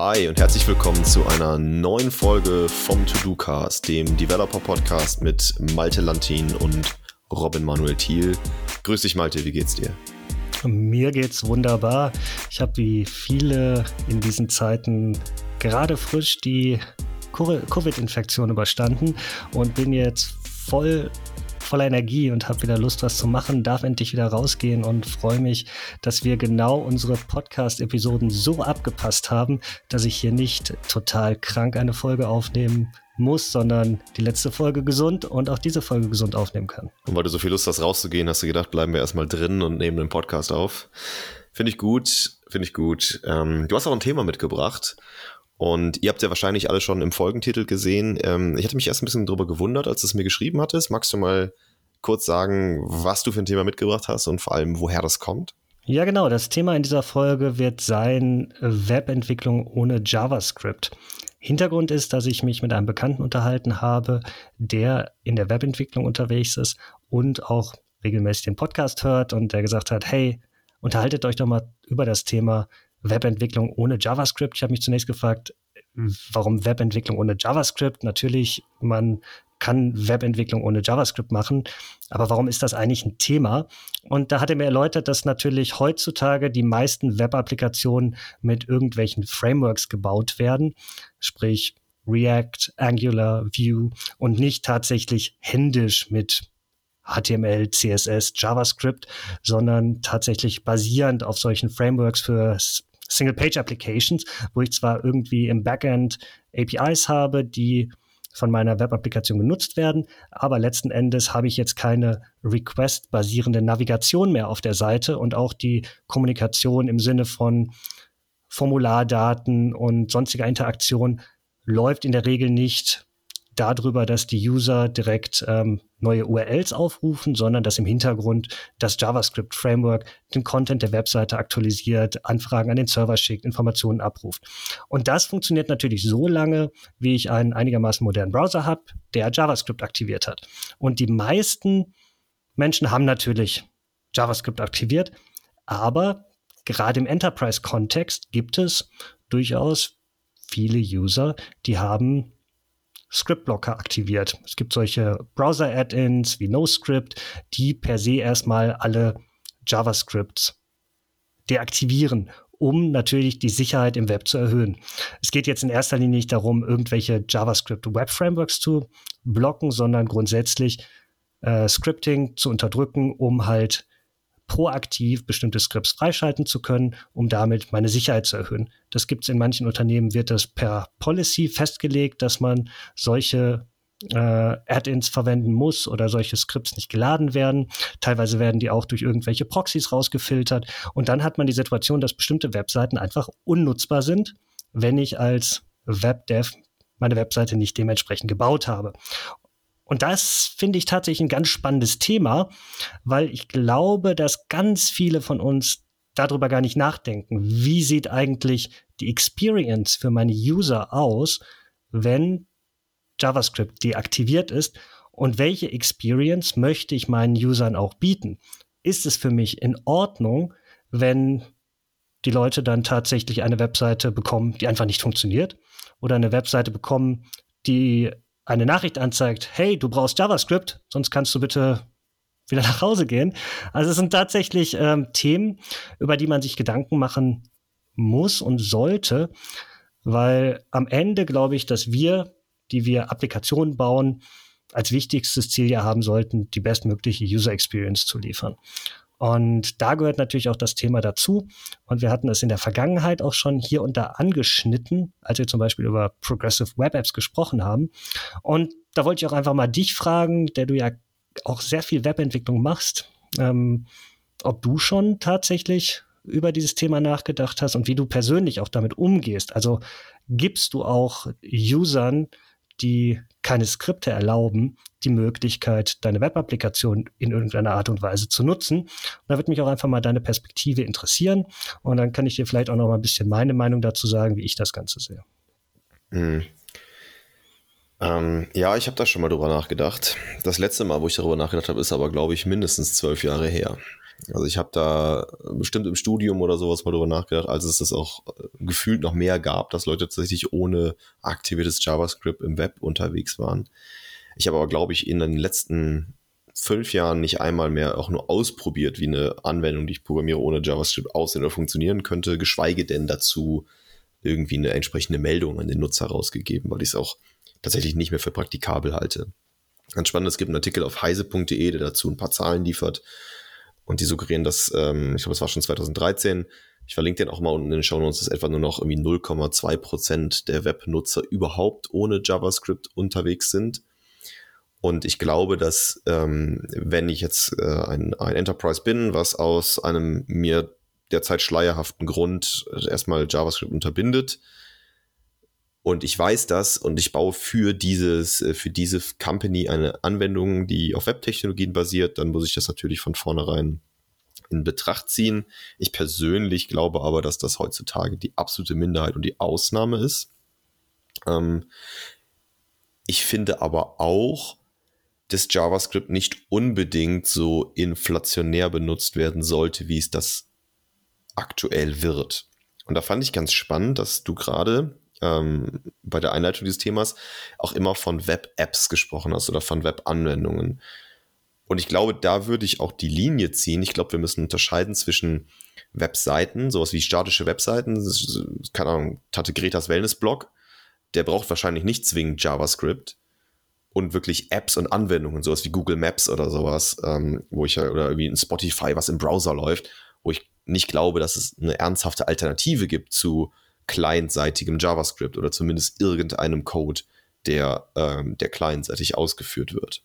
Hi und herzlich willkommen zu einer neuen Folge vom To-Do-Cast, dem Developer-Podcast mit Malte Lantin und Robin Manuel Thiel. Grüß dich, Malte, wie geht's dir? Mir geht's wunderbar. Ich habe wie viele in diesen Zeiten gerade frisch die Covid-Infektion überstanden und bin jetzt voll voller Energie und habe wieder Lust, was zu machen, darf endlich wieder rausgehen und freue mich, dass wir genau unsere Podcast-Episoden so abgepasst haben, dass ich hier nicht total krank eine Folge aufnehmen muss, sondern die letzte Folge gesund und auch diese Folge gesund aufnehmen kann. Und weil du so viel Lust hast, rauszugehen, hast du gedacht, bleiben wir erstmal drin und nehmen den Podcast auf. Finde ich gut, finde ich gut. Ähm, du hast auch ein Thema mitgebracht. Und ihr habt ja wahrscheinlich alle schon im Folgentitel gesehen. Ähm, ich hatte mich erst ein bisschen darüber gewundert, als du es mir geschrieben hattest. Magst du mal kurz sagen, was du für ein Thema mitgebracht hast und vor allem, woher das kommt? Ja, genau. Das Thema in dieser Folge wird sein Webentwicklung ohne JavaScript. Hintergrund ist, dass ich mich mit einem Bekannten unterhalten habe, der in der Webentwicklung unterwegs ist und auch regelmäßig den Podcast hört und der gesagt hat, hey, unterhaltet euch doch mal über das Thema Webentwicklung ohne JavaScript. Ich habe mich zunächst gefragt, warum Webentwicklung ohne JavaScript? Natürlich, man kann Webentwicklung ohne JavaScript machen, aber warum ist das eigentlich ein Thema? Und da hat er mir erläutert, dass natürlich heutzutage die meisten Web-Applikationen mit irgendwelchen Frameworks gebaut werden, sprich React, Angular, Vue und nicht tatsächlich händisch mit HTML, CSS, JavaScript, sondern tatsächlich basierend auf solchen Frameworks für Single-Page-Applications, wo ich zwar irgendwie im Backend APIs habe, die von meiner Web-Applikation genutzt werden, aber letzten Endes habe ich jetzt keine Request-basierende Navigation mehr auf der Seite und auch die Kommunikation im Sinne von Formulardaten und sonstiger Interaktion läuft in der Regel nicht darüber, dass die User direkt ähm, neue URLs aufrufen, sondern dass im Hintergrund das JavaScript-Framework den Content der Webseite aktualisiert, Anfragen an den Server schickt, Informationen abruft. Und das funktioniert natürlich so lange, wie ich einen einigermaßen modernen Browser habe, der JavaScript aktiviert hat. Und die meisten Menschen haben natürlich JavaScript aktiviert, aber gerade im Enterprise-Kontext gibt es durchaus viele User, die haben Script-Blocker aktiviert. Es gibt solche Browser-Add-ins wie NoScript, die per se erstmal alle JavaScripts deaktivieren, um natürlich die Sicherheit im Web zu erhöhen. Es geht jetzt in erster Linie nicht darum, irgendwelche JavaScript-Web-Frameworks zu blocken, sondern grundsätzlich äh, Scripting zu unterdrücken, um halt proaktiv bestimmte Skripts freischalten zu können, um damit meine Sicherheit zu erhöhen. Das gibt es in manchen Unternehmen, wird das per Policy festgelegt, dass man solche äh, Add-ins verwenden muss oder solche Skripts nicht geladen werden. Teilweise werden die auch durch irgendwelche Proxys rausgefiltert. Und dann hat man die Situation, dass bestimmte Webseiten einfach unnutzbar sind, wenn ich als Webdev meine Webseite nicht dementsprechend gebaut habe. Und das finde ich tatsächlich ein ganz spannendes Thema, weil ich glaube, dass ganz viele von uns darüber gar nicht nachdenken. Wie sieht eigentlich die Experience für meine User aus, wenn JavaScript deaktiviert ist? Und welche Experience möchte ich meinen Usern auch bieten? Ist es für mich in Ordnung, wenn die Leute dann tatsächlich eine Webseite bekommen, die einfach nicht funktioniert? Oder eine Webseite bekommen, die eine Nachricht anzeigt, hey, du brauchst JavaScript, sonst kannst du bitte wieder nach Hause gehen. Also es sind tatsächlich ähm, Themen, über die man sich Gedanken machen muss und sollte, weil am Ende glaube ich, dass wir, die wir Applikationen bauen, als wichtigstes Ziel ja haben sollten, die bestmögliche User Experience zu liefern. Und da gehört natürlich auch das Thema dazu. Und wir hatten es in der Vergangenheit auch schon hier und da angeschnitten, als wir zum Beispiel über Progressive Web Apps gesprochen haben. Und da wollte ich auch einfach mal dich fragen, der du ja auch sehr viel Webentwicklung machst, ähm, ob du schon tatsächlich über dieses Thema nachgedacht hast und wie du persönlich auch damit umgehst. Also gibst du auch Usern, die keine Skripte erlauben, die Möglichkeit, deine Web-Applikation in irgendeiner Art und Weise zu nutzen. Und da würde mich auch einfach mal deine Perspektive interessieren. Und dann kann ich dir vielleicht auch noch mal ein bisschen meine Meinung dazu sagen, wie ich das Ganze sehe. Mhm. Ähm, ja, ich habe da schon mal drüber nachgedacht. Das letzte Mal, wo ich darüber nachgedacht habe, ist aber, glaube ich, mindestens zwölf Jahre her. Also ich habe da bestimmt im Studium oder sowas mal drüber nachgedacht, als es das auch äh, gefühlt noch mehr gab, dass Leute tatsächlich ohne aktiviertes JavaScript im Web unterwegs waren. Ich habe aber, glaube ich, in den letzten fünf Jahren nicht einmal mehr auch nur ausprobiert, wie eine Anwendung, die ich programmiere, ohne JavaScript aussehen oder funktionieren könnte, geschweige denn dazu irgendwie eine entsprechende Meldung an den Nutzer rausgegeben, weil ich es auch tatsächlich nicht mehr für praktikabel halte. Ganz spannend, es gibt einen Artikel auf heise.de, der dazu ein paar Zahlen liefert und die suggerieren, dass, ähm, ich glaube, es war schon 2013, ich verlinke den auch mal unten in den Show Notes, dass etwa nur noch irgendwie 0,2 Prozent der Webnutzer überhaupt ohne JavaScript unterwegs sind. Und ich glaube, dass ähm, wenn ich jetzt äh, ein, ein Enterprise bin, was aus einem mir derzeit schleierhaften Grund erstmal JavaScript unterbindet, und ich weiß das und ich baue für dieses, äh, für diese Company eine Anwendung, die auf Webtechnologien basiert, dann muss ich das natürlich von vornherein in Betracht ziehen. Ich persönlich glaube aber, dass das heutzutage die absolute Minderheit und die Ausnahme ist. Ähm, ich finde aber auch, dass JavaScript nicht unbedingt so inflationär benutzt werden sollte, wie es das aktuell wird. Und da fand ich ganz spannend, dass du gerade ähm, bei der Einleitung dieses Themas auch immer von Web-Apps gesprochen hast oder von Web-Anwendungen. Und ich glaube, da würde ich auch die Linie ziehen. Ich glaube, wir müssen unterscheiden zwischen Webseiten, sowas wie statische Webseiten, keine Ahnung, Tante Gretas Wellness-Blog, der braucht wahrscheinlich nicht zwingend JavaScript und wirklich Apps und Anwendungen, sowas wie Google Maps oder sowas, ähm, wo ich ja, oder irgendwie ein Spotify, was im Browser läuft, wo ich nicht glaube, dass es eine ernsthafte Alternative gibt zu clientseitigem JavaScript oder zumindest irgendeinem Code, der, ähm, der clientseitig ausgeführt wird.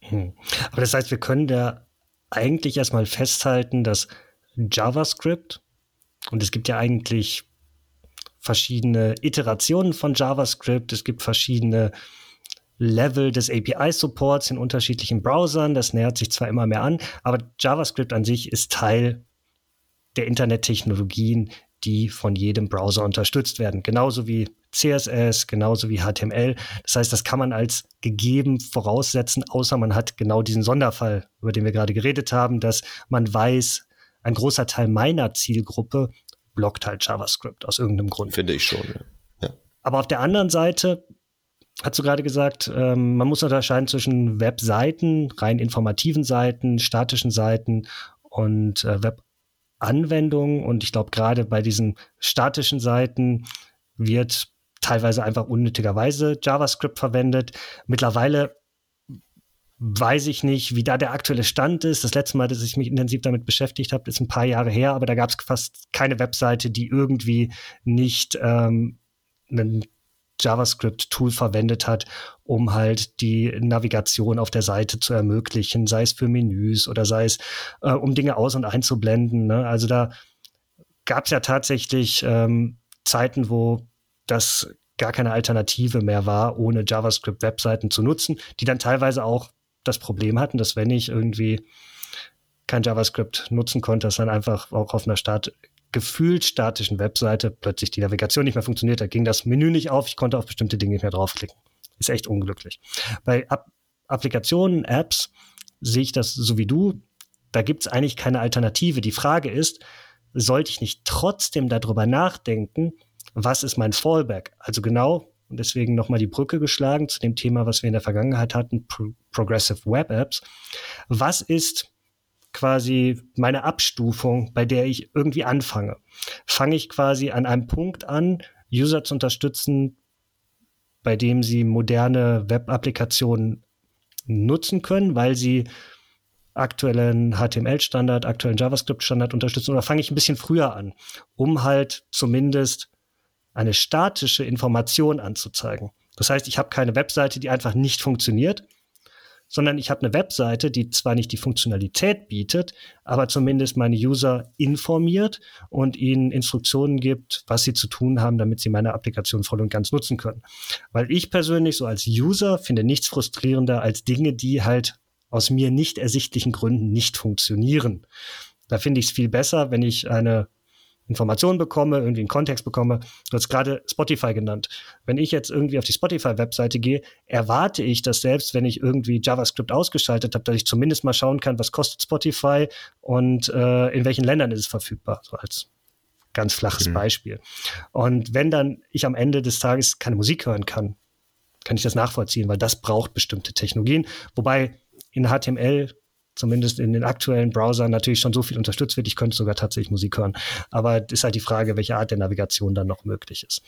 Hm. Aber das heißt, wir können da eigentlich erstmal festhalten, dass JavaScript, und es gibt ja eigentlich verschiedene Iterationen von JavaScript, es gibt verschiedene Level des API-Supports in unterschiedlichen Browsern, das nähert sich zwar immer mehr an, aber JavaScript an sich ist Teil der Internettechnologien, die von jedem Browser unterstützt werden. Genauso wie CSS, genauso wie HTML. Das heißt, das kann man als gegeben voraussetzen, außer man hat genau diesen Sonderfall, über den wir gerade geredet haben, dass man weiß, ein großer Teil meiner Zielgruppe blockt halt JavaScript aus irgendeinem Grund. Finde ich schon, ja. ja. Aber auf der anderen Seite hast du gerade gesagt, ähm, man muss unterscheiden zwischen Webseiten, rein informativen Seiten, statischen Seiten und äh, Web Anwendungen und ich glaube, gerade bei diesen statischen Seiten wird teilweise einfach unnötigerweise JavaScript verwendet. Mittlerweile weiß ich nicht, wie da der aktuelle Stand ist. Das letzte Mal, dass ich mich intensiv damit beschäftigt habe, ist ein paar Jahre her, aber da gab es fast keine Webseite, die irgendwie nicht ähm, einen JavaScript-Tool verwendet hat, um halt die Navigation auf der Seite zu ermöglichen, sei es für Menüs oder sei es, äh, um Dinge aus- und einzublenden. Ne? Also da gab es ja tatsächlich ähm, Zeiten, wo das gar keine Alternative mehr war, ohne JavaScript-Webseiten zu nutzen, die dann teilweise auch das Problem hatten, dass wenn ich irgendwie kein JavaScript nutzen konnte, dass dann einfach auch auf einer Start gefühlt statischen Webseite plötzlich die Navigation nicht mehr funktioniert. Da ging das Menü nicht auf, ich konnte auf bestimmte Dinge nicht mehr draufklicken. Ist echt unglücklich. Bei App Applikationen, Apps sehe ich das so wie du. Da gibt es eigentlich keine Alternative. Die Frage ist, sollte ich nicht trotzdem darüber nachdenken, was ist mein Fallback? Also genau, und deswegen nochmal die Brücke geschlagen zu dem Thema, was wir in der Vergangenheit hatten, Pro Progressive Web Apps. Was ist quasi meine Abstufung, bei der ich irgendwie anfange. Fange ich quasi an einem Punkt an, User zu unterstützen, bei dem sie moderne Web-Applikationen nutzen können, weil sie aktuellen HTML-Standard, aktuellen JavaScript-Standard unterstützen oder fange ich ein bisschen früher an, um halt zumindest eine statische Information anzuzeigen. Das heißt, ich habe keine Webseite, die einfach nicht funktioniert, sondern ich habe eine Webseite, die zwar nicht die Funktionalität bietet, aber zumindest meine User informiert und ihnen Instruktionen gibt, was sie zu tun haben, damit sie meine Applikation voll und ganz nutzen können. Weil ich persönlich so als User finde nichts frustrierender als Dinge, die halt aus mir nicht ersichtlichen Gründen nicht funktionieren. Da finde ich es viel besser, wenn ich eine Informationen bekomme, irgendwie einen Kontext bekomme. Du hast gerade Spotify genannt. Wenn ich jetzt irgendwie auf die Spotify-Webseite gehe, erwarte ich, dass selbst wenn ich irgendwie JavaScript ausgeschaltet habe, dass ich zumindest mal schauen kann, was kostet Spotify und äh, in welchen Ländern ist es verfügbar, so als ganz flaches mhm. Beispiel. Und wenn dann ich am Ende des Tages keine Musik hören kann, kann ich das nachvollziehen, weil das braucht bestimmte Technologien. Wobei in HTML zumindest in den aktuellen Browsern natürlich schon so viel unterstützt wird. Ich könnte sogar tatsächlich Musik hören. Aber es ist halt die Frage, welche Art der Navigation dann noch möglich ist.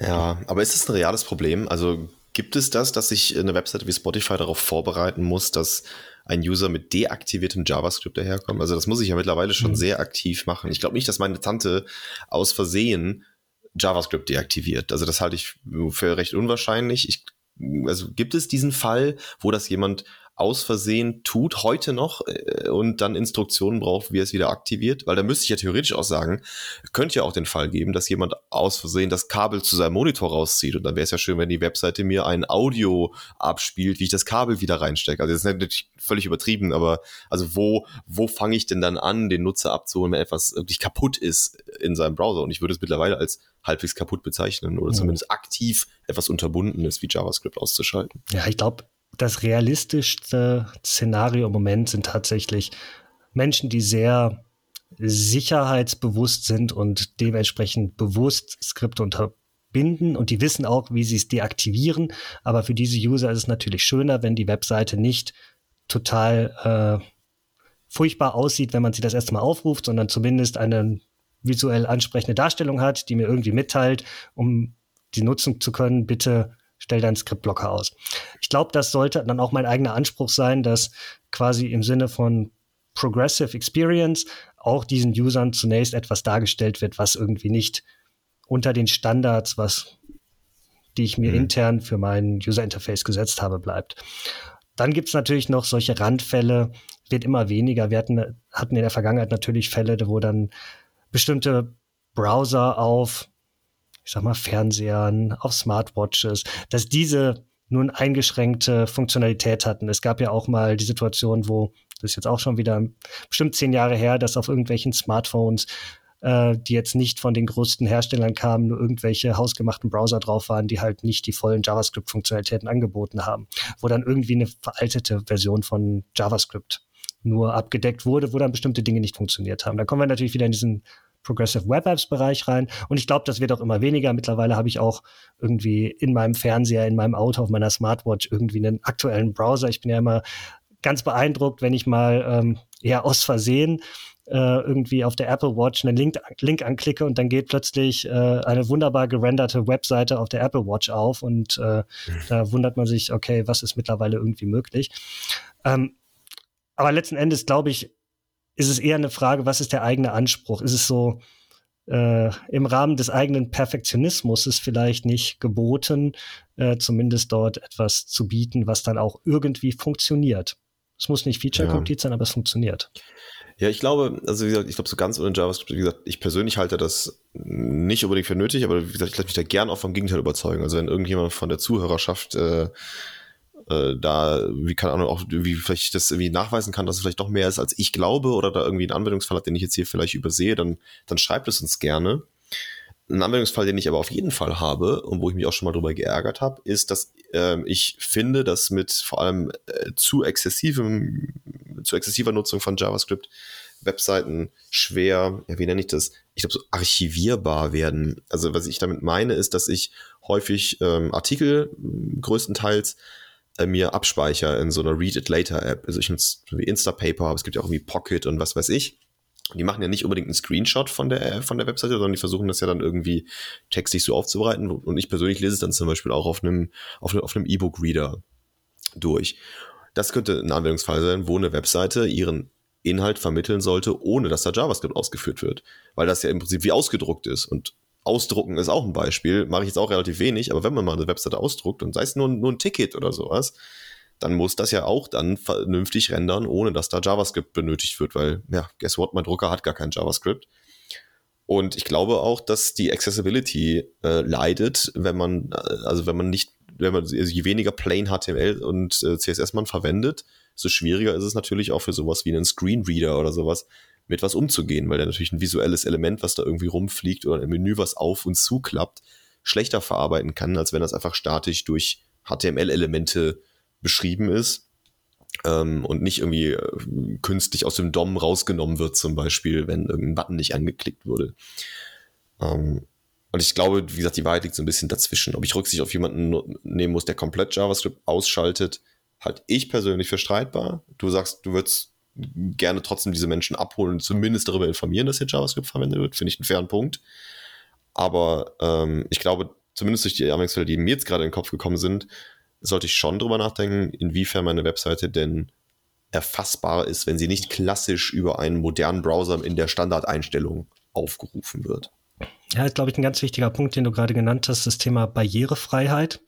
Ja, aber ist es ein reales Problem? Also gibt es das, dass sich eine Webseite wie Spotify darauf vorbereiten muss, dass ein User mit deaktiviertem JavaScript daherkommt? Also das muss ich ja mittlerweile schon mhm. sehr aktiv machen. Ich glaube nicht, dass meine Tante aus Versehen JavaScript deaktiviert. Also das halte ich für recht unwahrscheinlich. Ich, also gibt es diesen Fall, wo das jemand aus Versehen tut, heute noch, äh, und dann Instruktionen braucht, wie er es wieder aktiviert? Weil da müsste ich ja theoretisch auch sagen, könnte ja auch den Fall geben, dass jemand aus Versehen das Kabel zu seinem Monitor rauszieht. Und dann wäre es ja schön, wenn die Webseite mir ein Audio abspielt, wie ich das Kabel wieder reinstecke. Also das ist natürlich völlig übertrieben, aber also wo, wo fange ich denn dann an, den Nutzer abzuholen, wenn etwas wirklich kaputt ist in seinem Browser? Und ich würde es mittlerweile als halbwegs kaputt bezeichnen oder ja. zumindest aktiv etwas unterbunden ist, wie JavaScript auszuschalten. Ja, ich glaube, das realistischste Szenario im Moment sind tatsächlich Menschen, die sehr sicherheitsbewusst sind und dementsprechend bewusst Skripte unterbinden und die wissen auch, wie sie es deaktivieren. Aber für diese User ist es natürlich schöner, wenn die Webseite nicht total äh, furchtbar aussieht, wenn man sie das erste Mal aufruft, sondern zumindest eine visuell ansprechende Darstellung hat, die mir irgendwie mitteilt, um die nutzen zu können, bitte stell deinen Skriptblocker aus. Ich glaube, das sollte dann auch mein eigener Anspruch sein, dass quasi im Sinne von Progressive Experience auch diesen Usern zunächst etwas dargestellt wird, was irgendwie nicht unter den Standards, was die ich mir mhm. intern für mein User Interface gesetzt habe, bleibt. Dann gibt es natürlich noch solche Randfälle, wird immer weniger. Wir hatten, hatten in der Vergangenheit natürlich Fälle, wo dann bestimmte Browser auf ich sag mal, Fernsehern, auf Smartwatches, dass diese nun eingeschränkte Funktionalität hatten. Es gab ja auch mal die Situation, wo, das ist jetzt auch schon wieder bestimmt zehn Jahre her, dass auf irgendwelchen Smartphones, äh, die jetzt nicht von den größten Herstellern kamen, nur irgendwelche hausgemachten Browser drauf waren, die halt nicht die vollen JavaScript-Funktionalitäten angeboten haben, wo dann irgendwie eine veraltete Version von JavaScript nur abgedeckt wurde, wo dann bestimmte Dinge nicht funktioniert haben. Da kommen wir natürlich wieder in diesen Progressive Web Apps Bereich rein. Und ich glaube, das wird auch immer weniger. Mittlerweile habe ich auch irgendwie in meinem Fernseher, in meinem Auto, auf meiner Smartwatch irgendwie einen aktuellen Browser. Ich bin ja immer ganz beeindruckt, wenn ich mal ähm, ja aus Versehen äh, irgendwie auf der Apple Watch einen Link, Link anklicke und dann geht plötzlich äh, eine wunderbar gerenderte Webseite auf der Apple Watch auf und äh, mhm. da wundert man sich, okay, was ist mittlerweile irgendwie möglich. Ähm, aber letzten Endes glaube ich, ist es eher eine Frage, was ist der eigene Anspruch? Ist es so, äh, im Rahmen des eigenen Perfektionismus ist vielleicht nicht geboten, äh, zumindest dort etwas zu bieten, was dann auch irgendwie funktioniert. Es muss nicht feature-complete ja. sein, aber es funktioniert. Ja, ich glaube, also wie gesagt, ich glaube, so ganz ohne JavaScript, wie gesagt, ich persönlich halte das nicht unbedingt für nötig, aber wie gesagt, ich lasse mich da gern auch vom Gegenteil überzeugen. Also wenn irgendjemand von der Zuhörerschaft äh, äh, da, wie Ahnung, auch wie vielleicht das irgendwie nachweisen kann, dass es vielleicht doch mehr ist, als ich glaube, oder da irgendwie einen Anwendungsfall hat, den ich jetzt hier vielleicht übersehe, dann, dann schreibt es uns gerne. Ein Anwendungsfall, den ich aber auf jeden Fall habe und wo ich mich auch schon mal drüber geärgert habe, ist, dass äh, ich finde, dass mit vor allem äh, zu exzessivem, zu exzessiver Nutzung von JavaScript Webseiten schwer, ja, wie nenne ich das? Ich glaube, so archivierbar werden. Also was ich damit meine, ist, dass ich häufig ähm, Artikel größtenteils mir abspeichere in so einer Read It Later App. Also ich nutze Instapaper, aber es gibt ja auch irgendwie Pocket und was weiß ich. Die machen ja nicht unbedingt einen Screenshot von der, von der Webseite, sondern die versuchen das ja dann irgendwie textlich so aufzubereiten. Und ich persönlich lese es dann zum Beispiel auch auf einem, auf, auf einem E-Book-Reader durch. Das könnte ein Anwendungsfall sein, wo eine Webseite ihren Inhalt vermitteln sollte, ohne dass da JavaScript ausgeführt wird. Weil das ja im Prinzip wie ausgedruckt ist. Und Ausdrucken ist auch ein Beispiel, mache ich jetzt auch relativ wenig, aber wenn man mal eine Webseite ausdruckt und sei es nur, nur ein Ticket oder sowas, dann muss das ja auch dann vernünftig rendern, ohne dass da JavaScript benötigt wird, weil, ja, guess what, mein Drucker hat gar kein JavaScript. Und ich glaube auch, dass die Accessibility äh, leidet, wenn man, äh, also wenn man nicht, wenn man, also je weniger Plain HTML und äh, CSS man verwendet, so schwieriger ist es natürlich auch für sowas wie einen Screenreader oder sowas, mit was umzugehen, weil der natürlich ein visuelles Element, was da irgendwie rumfliegt oder ein Menü, was auf und zuklappt, schlechter verarbeiten kann, als wenn das einfach statisch durch HTML-Elemente beschrieben ist ähm, und nicht irgendwie äh, künstlich aus dem DOM rausgenommen wird, zum Beispiel, wenn irgendein Button nicht angeklickt wurde. Ähm, und ich glaube, wie gesagt, die Wahrheit liegt so ein bisschen dazwischen. Ob ich Rücksicht auf jemanden nehmen muss, der komplett JavaScript ausschaltet, halte ich persönlich für streitbar. Du sagst, du würdest gerne trotzdem diese Menschen abholen und zumindest darüber informieren, dass hier JavaScript verwendet wird. Finde ich einen fairen Punkt. Aber ähm, ich glaube, zumindest durch die Anwendungsfälle, die mir jetzt gerade in den Kopf gekommen sind, sollte ich schon drüber nachdenken, inwiefern meine Webseite denn erfassbar ist, wenn sie nicht klassisch über einen modernen Browser in der Standardeinstellung aufgerufen wird. Ja, ist, glaube ich, ein ganz wichtiger Punkt, den du gerade genannt hast, das Thema Barrierefreiheit.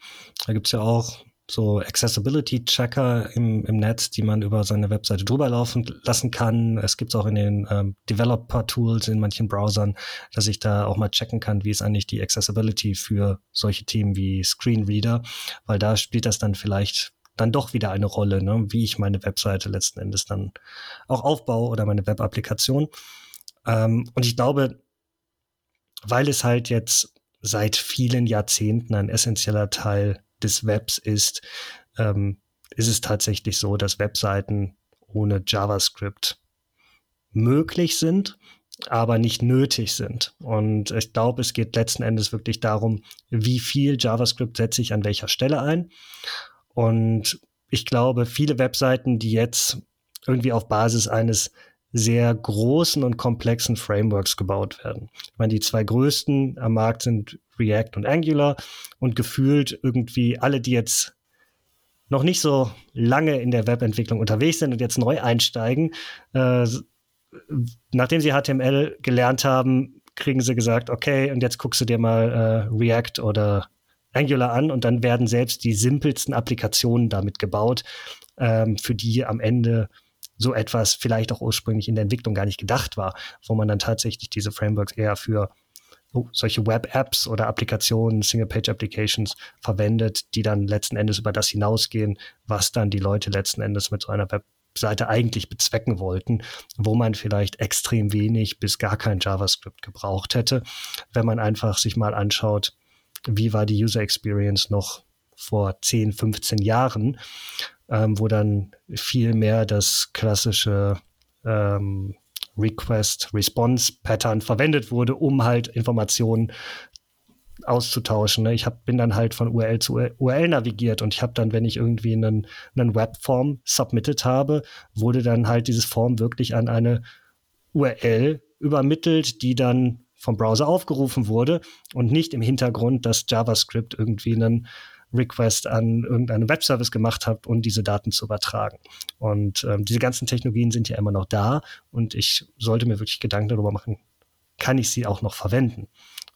Da gibt es ja auch so Accessibility-Checker im, im Netz, die man über seine Webseite drüber laufen lassen kann. Es gibt es auch in den ähm, Developer-Tools in manchen Browsern, dass ich da auch mal checken kann, wie ist eigentlich die Accessibility für solche Themen wie Screenreader, weil da spielt das dann vielleicht dann doch wieder eine Rolle, ne? wie ich meine Webseite letzten Endes dann auch aufbaue oder meine Web-Applikation. Ähm, und ich glaube, weil es halt jetzt seit vielen Jahrzehnten ein essentieller Teil des Webs ist, ähm, ist es tatsächlich so, dass Webseiten ohne JavaScript möglich sind, aber nicht nötig sind. Und ich glaube, es geht letzten Endes wirklich darum, wie viel JavaScript setze ich an welcher Stelle ein. Und ich glaube, viele Webseiten, die jetzt irgendwie auf Basis eines sehr großen und komplexen Frameworks gebaut werden. Ich meine, die zwei größten am Markt sind React und Angular und gefühlt irgendwie alle, die jetzt noch nicht so lange in der Webentwicklung unterwegs sind und jetzt neu einsteigen, äh, nachdem sie HTML gelernt haben, kriegen sie gesagt, okay, und jetzt guckst du dir mal äh, React oder Angular an und dann werden selbst die simpelsten Applikationen damit gebaut, ähm, für die am Ende so etwas vielleicht auch ursprünglich in der Entwicklung gar nicht gedacht war, wo man dann tatsächlich diese Frameworks eher für solche Web-Apps oder Applikationen, Single-Page-Applications verwendet, die dann letzten Endes über das hinausgehen, was dann die Leute letzten Endes mit so einer Webseite eigentlich bezwecken wollten, wo man vielleicht extrem wenig bis gar kein JavaScript gebraucht hätte, wenn man einfach sich mal anschaut, wie war die User Experience noch vor 10, 15 Jahren ähm, wo dann viel mehr das klassische ähm, Request-Response-Pattern verwendet wurde, um halt Informationen auszutauschen. Ne? Ich hab, bin dann halt von URL zu URL navigiert und ich habe dann, wenn ich irgendwie einen, einen Webform submitted habe, wurde dann halt dieses Form wirklich an eine URL übermittelt, die dann vom Browser aufgerufen wurde und nicht im Hintergrund das JavaScript irgendwie einen Request an irgendeinen Webservice gemacht habt und diese Daten zu übertragen. Und ähm, diese ganzen Technologien sind ja immer noch da und ich sollte mir wirklich Gedanken darüber machen, kann ich sie auch noch verwenden?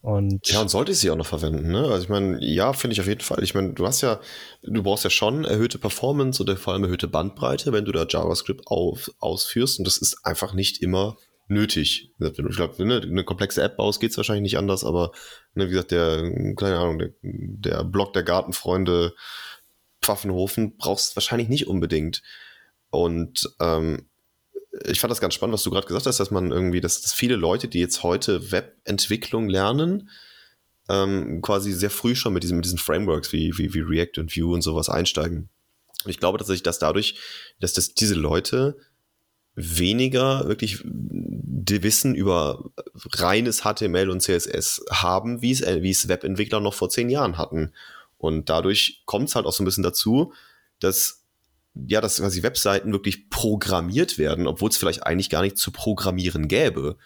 Und ja, und sollte ich sie auch noch verwenden, ne? Also ich meine, ja, finde ich auf jeden Fall. Ich meine, du hast ja, du brauchst ja schon erhöhte Performance oder vor allem erhöhte Bandbreite, wenn du da JavaScript auf, ausführst. Und das ist einfach nicht immer nötig. Ich glaube, wenn du eine komplexe App baust, geht es wahrscheinlich nicht anders, aber ne, wie gesagt, der, keine Ahnung, der, der Blog der Gartenfreunde Pfaffenhofen brauchst wahrscheinlich nicht unbedingt. Und ähm, ich fand das ganz spannend, was du gerade gesagt hast, dass man irgendwie, dass, dass viele Leute, die jetzt heute Webentwicklung lernen, ähm, quasi sehr früh schon mit diesen, mit diesen Frameworks wie, wie, wie React und Vue und sowas einsteigen. Und ich glaube tatsächlich, dass dadurch, dass das diese Leute weniger wirklich Wissen über reines HTML und CSS haben, wie es, äh, wie es Webentwickler noch vor zehn Jahren hatten. Und dadurch kommt es halt auch so ein bisschen dazu, dass ja, dass quasi Webseiten wirklich programmiert werden, obwohl es vielleicht eigentlich gar nicht zu programmieren gäbe.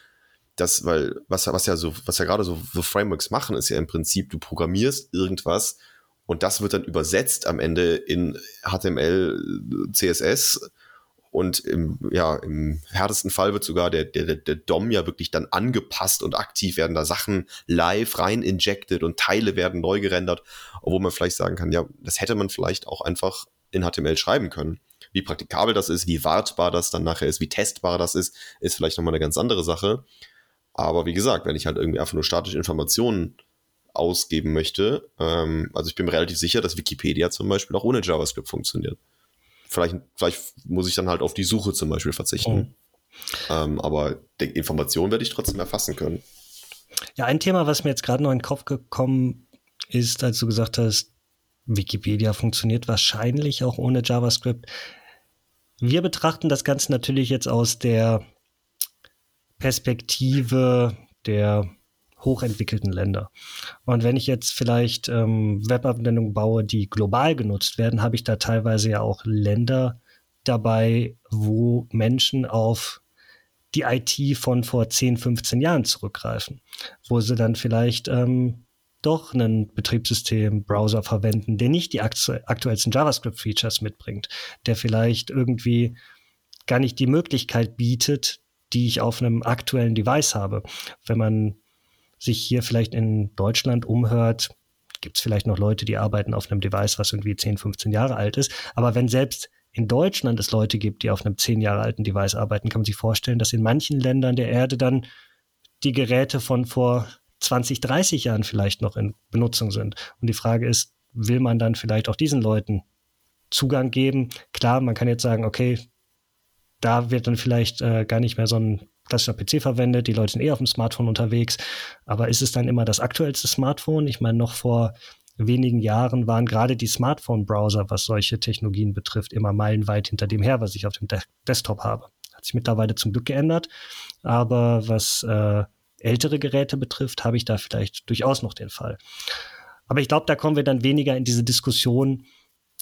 Das, weil, was, was ja so, was ja gerade so, so Frameworks machen, ist ja im Prinzip, du programmierst irgendwas und das wird dann übersetzt am Ende in HTML, CSS und im, ja, im härtesten Fall wird sogar der, der, der DOM ja wirklich dann angepasst und aktiv werden da Sachen live rein injected und Teile werden neu gerendert, obwohl man vielleicht sagen kann, ja, das hätte man vielleicht auch einfach in HTML schreiben können. Wie praktikabel das ist, wie wartbar das dann nachher ist, wie testbar das ist, ist vielleicht nochmal eine ganz andere Sache. Aber wie gesagt, wenn ich halt irgendwie einfach nur statische Informationen ausgeben möchte, ähm, also ich bin mir relativ sicher, dass Wikipedia zum Beispiel auch ohne JavaScript funktioniert vielleicht, vielleicht muss ich dann halt auf die Suche zum Beispiel verzichten. Ähm, aber die Information werde ich trotzdem erfassen können. Ja, ein Thema, was mir jetzt gerade noch in den Kopf gekommen ist, als du gesagt hast, Wikipedia funktioniert wahrscheinlich auch ohne JavaScript. Wir betrachten das Ganze natürlich jetzt aus der Perspektive der hochentwickelten Länder. Und wenn ich jetzt vielleicht ähm, Webanwendungen baue, die global genutzt werden, habe ich da teilweise ja auch Länder dabei, wo Menschen auf die IT von vor 10, 15 Jahren zurückgreifen, wo sie dann vielleicht ähm, doch einen Betriebssystem, Browser verwenden, der nicht die aktu aktuellsten JavaScript-Features mitbringt, der vielleicht irgendwie gar nicht die Möglichkeit bietet, die ich auf einem aktuellen Device habe. Wenn man sich hier vielleicht in Deutschland umhört, gibt es vielleicht noch Leute, die arbeiten auf einem Device, was irgendwie 10, 15 Jahre alt ist. Aber wenn selbst in Deutschland es Leute gibt, die auf einem 10 Jahre alten Device arbeiten, kann man sich vorstellen, dass in manchen Ländern der Erde dann die Geräte von vor 20, 30 Jahren vielleicht noch in Benutzung sind. Und die Frage ist, will man dann vielleicht auch diesen Leuten Zugang geben? Klar, man kann jetzt sagen, okay, da wird dann vielleicht äh, gar nicht mehr so ein klassischer PC verwendet, die Leute sind eh auf dem Smartphone unterwegs, aber ist es dann immer das aktuellste Smartphone? Ich meine, noch vor wenigen Jahren waren gerade die Smartphone-Browser, was solche Technologien betrifft, immer meilenweit hinter dem her, was ich auf dem De Desktop habe. Hat sich mittlerweile zum Glück geändert, aber was äh, ältere Geräte betrifft, habe ich da vielleicht durchaus noch den Fall. Aber ich glaube, da kommen wir dann weniger in diese Diskussion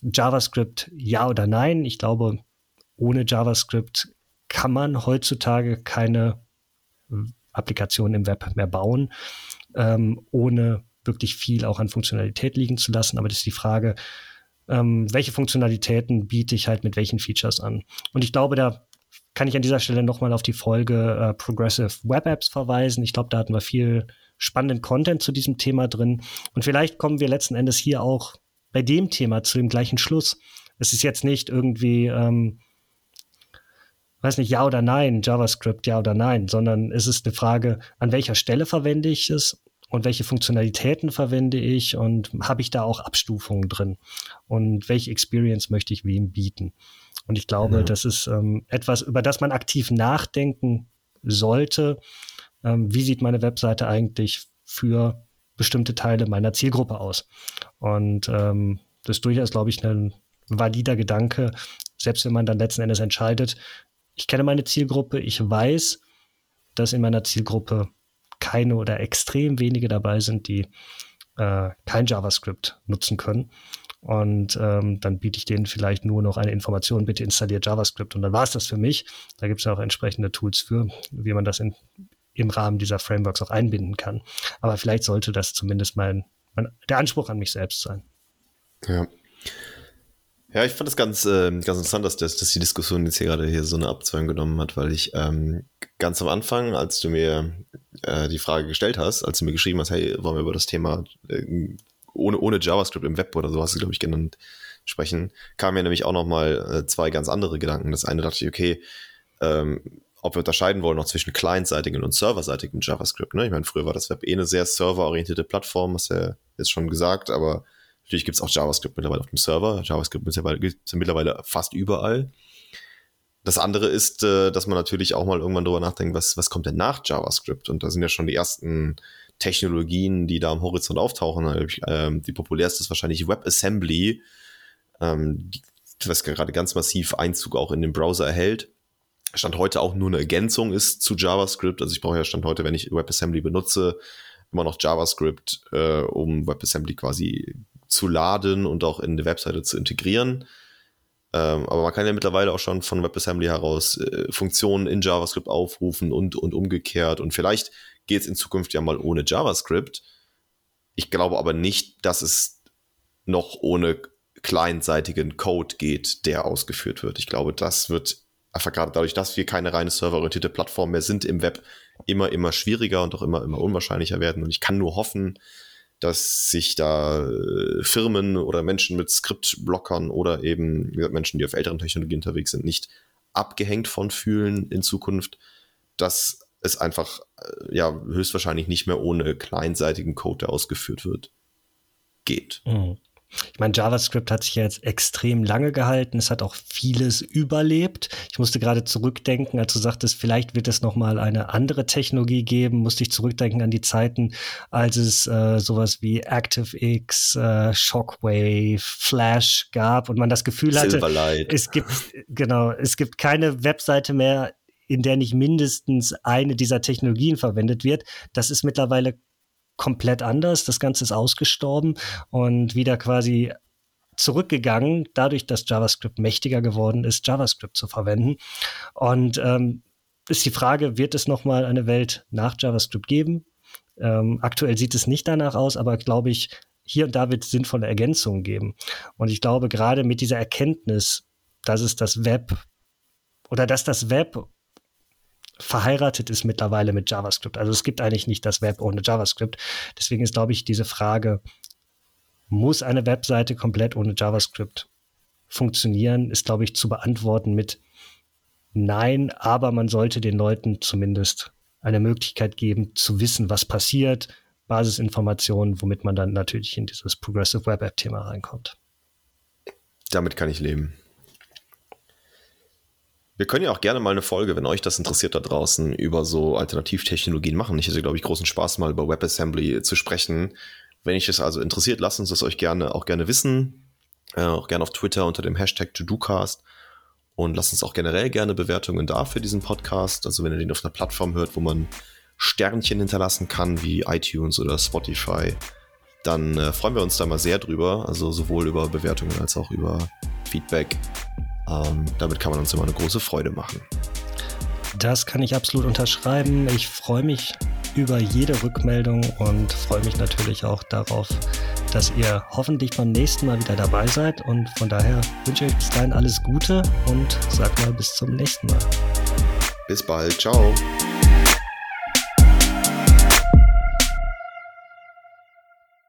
JavaScript ja oder nein. Ich glaube, ohne JavaScript kann man heutzutage keine Applikation im Web mehr bauen, ähm, ohne wirklich viel auch an Funktionalität liegen zu lassen. Aber das ist die Frage, ähm, welche Funktionalitäten biete ich halt mit welchen Features an? Und ich glaube, da kann ich an dieser Stelle nochmal auf die Folge äh, Progressive Web Apps verweisen. Ich glaube, da hatten wir viel spannenden Content zu diesem Thema drin. Und vielleicht kommen wir letzten Endes hier auch bei dem Thema zu dem gleichen Schluss. Es ist jetzt nicht irgendwie, ähm, weiß nicht, ja oder nein, JavaScript, ja oder nein, sondern es ist eine Frage, an welcher Stelle verwende ich es und welche Funktionalitäten verwende ich und habe ich da auch Abstufungen drin und welche Experience möchte ich wem bieten. Und ich glaube, ja. das ist ähm, etwas, über das man aktiv nachdenken sollte. Ähm, wie sieht meine Webseite eigentlich für bestimmte Teile meiner Zielgruppe aus? Und ähm, das ist durchaus, glaube ich, ein valider Gedanke, selbst wenn man dann letzten Endes entscheidet, ich kenne meine Zielgruppe, ich weiß, dass in meiner Zielgruppe keine oder extrem wenige dabei sind, die äh, kein JavaScript nutzen können. Und ähm, dann biete ich denen vielleicht nur noch eine Information, bitte installiert JavaScript und dann war es das für mich. Da gibt es ja auch entsprechende Tools für, wie man das in, im Rahmen dieser Frameworks auch einbinden kann. Aber vielleicht sollte das zumindest mein, mein der Anspruch an mich selbst sein. Ja. Ja, ich fand es ganz, äh, ganz interessant, dass, das, dass die Diskussion jetzt hier gerade hier so eine Abzweigung genommen hat, weil ich ähm, ganz am Anfang, als du mir äh, die Frage gestellt hast, als du mir geschrieben hast, hey, wollen wir über das Thema äh, ohne, ohne JavaScript im Web oder so hast du, glaube ich, genannt, sprechen, kamen mir nämlich auch noch mal äh, zwei ganz andere Gedanken. Das eine dachte ich, okay, ähm, ob wir unterscheiden wollen noch zwischen clientseitigem und serverseitigem JavaScript. Ne? Ich meine, früher war das Web eh eine sehr serverorientierte Plattform, hast du ja jetzt schon gesagt, aber natürlich gibt es auch JavaScript mittlerweile auf dem Server. JavaScript ist ja mittlerweile fast überall. Das andere ist, äh, dass man natürlich auch mal irgendwann drüber nachdenkt, was, was kommt denn nach JavaScript? Und da sind ja schon die ersten Technologien, die da am Horizont auftauchen. Ähm, die populärste ist wahrscheinlich WebAssembly, ähm, was gerade ganz massiv Einzug auch in den Browser erhält. Stand heute auch nur eine Ergänzung ist zu JavaScript. Also ich brauche ja Stand heute, wenn ich WebAssembly benutze, immer noch JavaScript, äh, um WebAssembly quasi zu laden und auch in die Webseite zu integrieren. Ähm, aber man kann ja mittlerweile auch schon von WebAssembly heraus äh, Funktionen in JavaScript aufrufen und, und umgekehrt. Und vielleicht geht es in Zukunft ja mal ohne JavaScript. Ich glaube aber nicht, dass es noch ohne clientseitigen Code geht, der ausgeführt wird. Ich glaube, das wird einfach gerade dadurch, dass wir keine reine serverorientierte Plattform mehr sind im Web, immer, immer schwieriger und auch immer, immer unwahrscheinlicher werden. Und ich kann nur hoffen, dass sich da äh, Firmen oder Menschen mit Skriptblockern oder eben Menschen, die auf älteren Technologien unterwegs sind, nicht abgehängt von fühlen in Zukunft, dass es einfach äh, ja höchstwahrscheinlich nicht mehr ohne kleinseitigen Code, der ausgeführt wird, geht. Mhm. Ich meine, JavaScript hat sich ja jetzt extrem lange gehalten. Es hat auch vieles überlebt. Ich musste gerade zurückdenken, als du sagtest, vielleicht wird es noch mal eine andere Technologie geben. Musste ich zurückdenken an die Zeiten, als es äh, sowas wie ActiveX, äh, Shockwave, Flash gab und man das Gefühl hatte, es gibt genau, es gibt keine Webseite mehr, in der nicht mindestens eine dieser Technologien verwendet wird. Das ist mittlerweile komplett anders. Das Ganze ist ausgestorben und wieder quasi zurückgegangen, dadurch, dass JavaScript mächtiger geworden ist, JavaScript zu verwenden. Und ähm, ist die Frage, wird es nochmal eine Welt nach JavaScript geben? Ähm, aktuell sieht es nicht danach aus, aber glaube ich, hier und da wird es sinnvolle Ergänzungen geben. Und ich glaube, gerade mit dieser Erkenntnis, dass es das Web oder dass das Web verheiratet ist mittlerweile mit JavaScript. Also es gibt eigentlich nicht das Web ohne JavaScript. Deswegen ist, glaube ich, diese Frage, muss eine Webseite komplett ohne JavaScript funktionieren, ist, glaube ich, zu beantworten mit Nein, aber man sollte den Leuten zumindest eine Möglichkeit geben, zu wissen, was passiert, Basisinformationen, womit man dann natürlich in dieses Progressive Web App-Thema reinkommt. Damit kann ich leben. Wir können ja auch gerne mal eine Folge, wenn euch das interessiert da draußen, über so Alternativtechnologien machen. Ich hätte, glaube ich, großen Spaß, mal über WebAssembly zu sprechen. Wenn euch das also interessiert, lasst uns das euch gerne auch gerne wissen. Äh, auch gerne auf Twitter unter dem Hashtag ToDoCast. Und lasst uns auch generell gerne Bewertungen da für diesen Podcast. Also wenn ihr den auf einer Plattform hört, wo man Sternchen hinterlassen kann, wie iTunes oder Spotify, dann äh, freuen wir uns da mal sehr drüber. Also sowohl über Bewertungen als auch über Feedback. Ähm, damit kann man uns immer eine große Freude machen. Das kann ich absolut unterschreiben. Ich freue mich über jede Rückmeldung und freue mich natürlich auch darauf, dass ihr hoffentlich beim nächsten Mal wieder dabei seid. Und von daher wünsche ich euch bis dahin alles Gute und sag mal bis zum nächsten Mal. Bis bald. Ciao.